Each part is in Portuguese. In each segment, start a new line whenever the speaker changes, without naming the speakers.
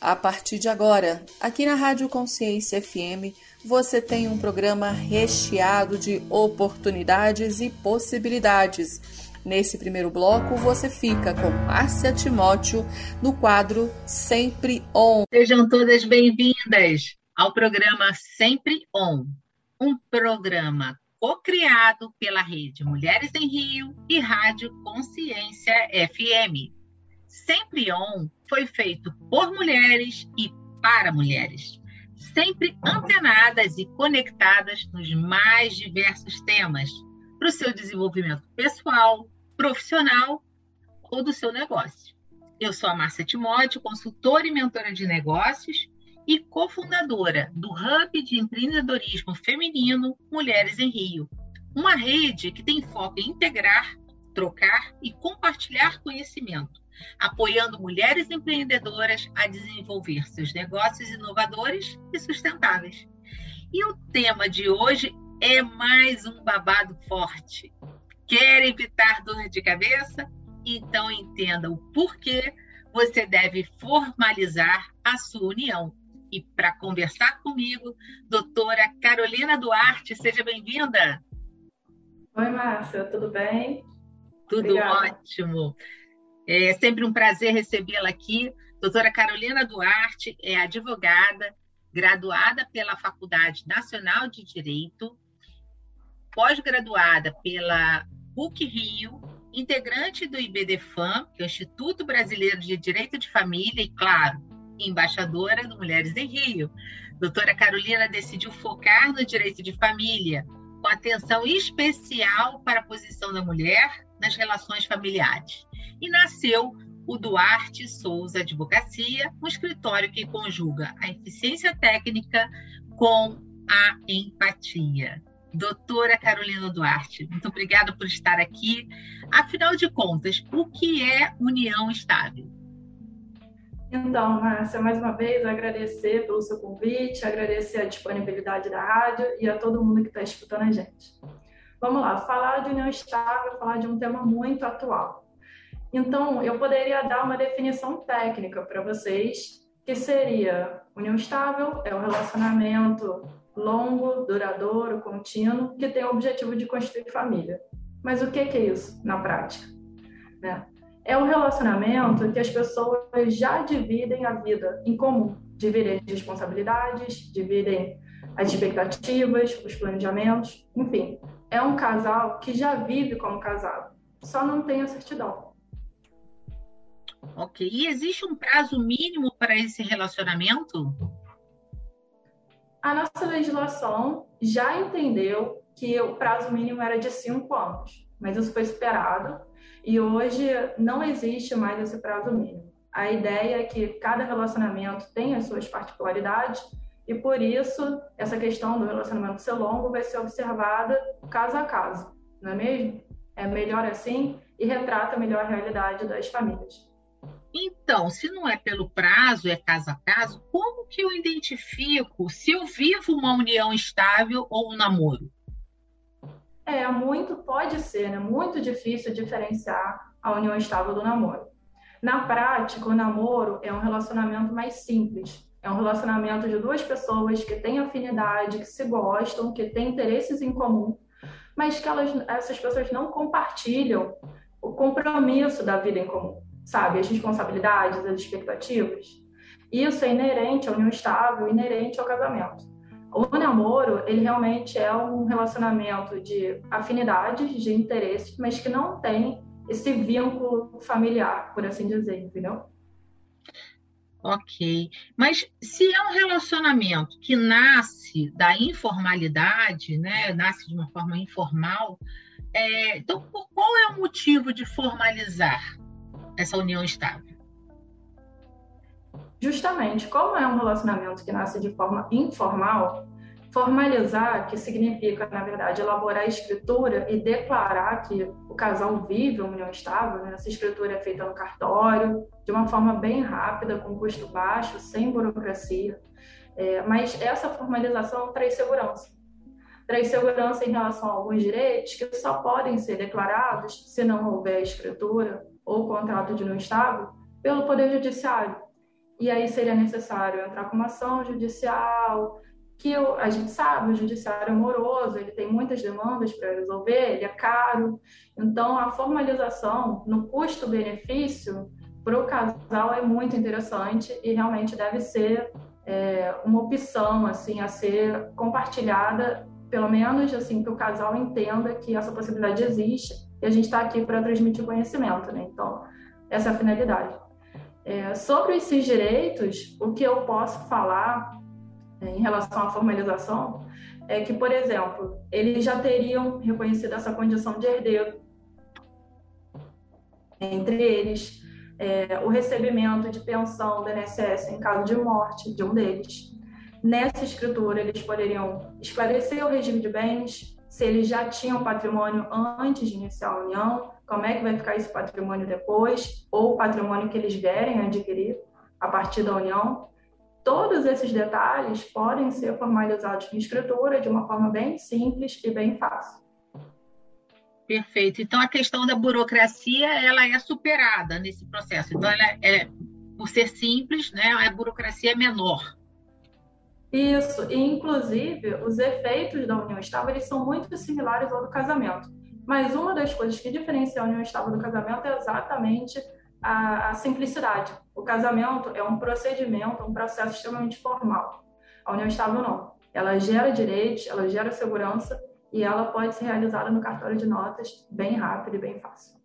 A partir de agora, aqui na Rádio Consciência FM, você tem um programa recheado de oportunidades e possibilidades. Nesse primeiro bloco, você fica com Márcia Timóteo no quadro Sempre On.
Sejam todas bem-vindas ao programa Sempre On, um programa co-criado pela rede Mulheres em Rio e Rádio Consciência FM. Sempre On foi feito por mulheres e para mulheres, sempre antenadas e conectadas nos mais diversos temas para o seu desenvolvimento pessoal, profissional ou do seu negócio. Eu sou a Márcia Timóteo, consultora e mentora de negócios e cofundadora do Hub de Empreendedorismo Feminino Mulheres em Rio, uma rede que tem foco em integrar, trocar e compartilhar conhecimento apoiando mulheres empreendedoras a desenvolver seus negócios inovadores e sustentáveis. E o tema de hoje é mais um babado forte. Quer evitar dor de cabeça? Então entenda o porquê você deve formalizar a sua união. E para conversar comigo, doutora Carolina Duarte, seja bem-vinda.
Oi, Márcia, tudo bem?
Tudo Obrigada. ótimo. É sempre um prazer recebê-la aqui. Doutora Carolina Duarte é advogada, graduada pela Faculdade Nacional de Direito, pós-graduada pela PUC Rio, integrante do IBDFAM, que é o Instituto Brasileiro de Direito de Família, e, claro, embaixadora do Mulheres em Rio. Doutora Carolina decidiu focar no direito de família, com atenção especial para a posição da mulher nas relações familiares e nasceu o Duarte Souza Advocacia, um escritório que conjuga a eficiência técnica com a empatia. Doutora Carolina Duarte, muito obrigada por estar aqui. Afinal de contas, o que é união estável?
Então, Márcia, mais uma vez agradecer pelo seu convite, agradecer a disponibilidade da rádio e a todo mundo que está escutando a gente. Vamos lá, falar de união estável, falar de um tema muito atual. Então, eu poderia dar uma definição técnica para vocês, que seria união estável é um relacionamento longo, duradouro, contínuo, que tem o objetivo de construir família. Mas o que é isso na prática? Né? É um relacionamento que as pessoas já dividem a vida em comum, dividem as responsabilidades, dividem as expectativas, os planejamentos, enfim. É um casal que já vive como casado, só não tem a certidão.
Ok. E existe um prazo mínimo para esse relacionamento?
A nossa legislação já entendeu que o prazo mínimo era de cinco anos, mas isso foi superado e hoje não existe mais esse prazo mínimo. A ideia é que cada relacionamento tem as suas particularidades e por isso essa questão do relacionamento ser longo vai ser observada caso a caso, não é mesmo? É melhor assim e retrata melhor a realidade das famílias.
Então, se não é pelo prazo, é caso a caso, como que eu identifico se eu vivo uma união estável ou um namoro?
É, muito pode ser, né? Muito difícil diferenciar a união estável do namoro. Na prática, o namoro é um relacionamento mais simples. É um relacionamento de duas pessoas que têm afinidade, que se gostam, que têm interesses em comum, mas que elas, essas pessoas não compartilham o compromisso da vida em comum sabe? As responsabilidades, as expectativas. Isso é inerente à união estável, inerente ao casamento. O namoro, ele realmente é um relacionamento de afinidades, de interesses, mas que não tem esse vínculo familiar, por assim dizer, entendeu?
Ok. Mas se é um relacionamento que nasce da informalidade, né? Nasce de uma forma informal, é... então qual é o motivo de formalizar? Essa união estável?
Justamente, como é um relacionamento que nasce de forma informal, formalizar, que significa, na verdade, elaborar a escritura e declarar que o casal vive uma união estável, né? essa escritura é feita no cartório, de uma forma bem rápida, com custo baixo, sem burocracia. É, mas essa formalização traz segurança. Traz segurança em relação a alguns direitos que só podem ser declarados se não houver escritura ou contrato de não estável pelo Poder Judiciário. e aí seria necessário entrar com uma ação judicial, que a gente sabe, o judiciário é moroso, ele tem muitas demandas para resolver, ele é caro. Então, a formalização no custo-benefício para o casal é muito interessante e realmente deve ser é, uma opção assim a ser compartilhada, pelo menos assim que o casal entenda que essa possibilidade existe e a gente está aqui para transmitir conhecimento, né? Então, essa é a finalidade. É, sobre esses direitos, o que eu posso falar é, em relação à formalização é que, por exemplo, eles já teriam reconhecido essa condição de herdeiro entre eles, é, o recebimento de pensão do INSS em caso de morte de um deles. Nessa escritura, eles poderiam esclarecer o regime de bens, se eles já tinham patrimônio antes de iniciar a união, como é que vai ficar esse patrimônio depois, ou o patrimônio que eles vierem adquirir a partir da união. Todos esses detalhes podem ser formalizados em escritura de uma forma bem simples e bem fácil.
Perfeito. Então a questão da burocracia ela é superada nesse processo. Então ela é, por ser simples, né, a burocracia é menor.
Isso. E inclusive os efeitos da união estável eles são muito similares ao do casamento. Mas uma das coisas que diferencia a união estável do casamento é exatamente a, a simplicidade. O casamento é um procedimento, um processo extremamente formal. A união estável não. Ela gera direitos, ela gera segurança e ela pode ser realizada no cartório de notas bem rápido e bem fácil.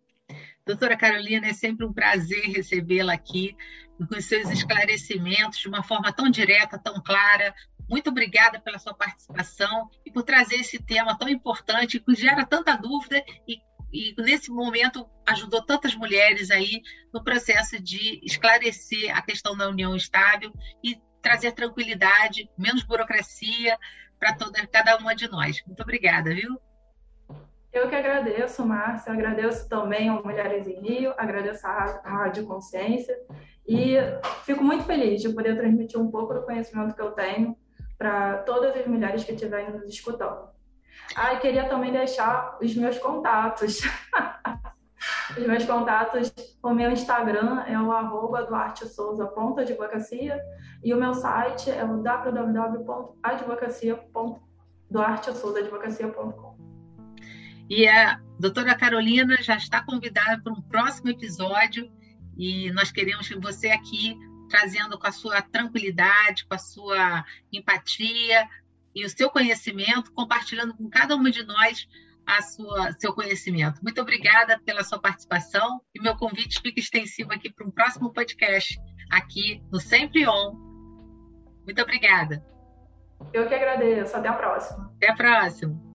Doutora Carolina, é sempre um prazer recebê-la aqui com seus esclarecimentos de uma forma tão direta, tão clara. Muito obrigada pela sua participação e por trazer esse tema tão importante que gera tanta dúvida e, e nesse momento ajudou tantas mulheres aí no processo de esclarecer a questão da união estável e trazer tranquilidade, menos burocracia, para toda cada uma de nós. Muito obrigada, viu?
Eu que agradeço, Márcia, agradeço também ao Mulheres em Rio, agradeço à Rádio Consciência e fico muito feliz de poder transmitir um pouco do conhecimento que eu tenho para todas as mulheres que estiverem nos escutando. Ah, e queria também deixar os meus contatos. Os meus contatos, o meu Instagram é o arroba duartesouza.advocacia e o meu site é o www.advocacia.duartesouzaadvocacia.com.
E a doutora Carolina já está convidada para um próximo episódio e nós queremos que você aqui trazendo com a sua tranquilidade, com a sua empatia e o seu conhecimento, compartilhando com cada uma de nós a sua, seu conhecimento. Muito obrigada pela sua participação e meu convite fica extensivo aqui para um próximo podcast aqui no Sempre On. Muito obrigada.
Eu que agradeço. Até a próxima.
Até a próxima.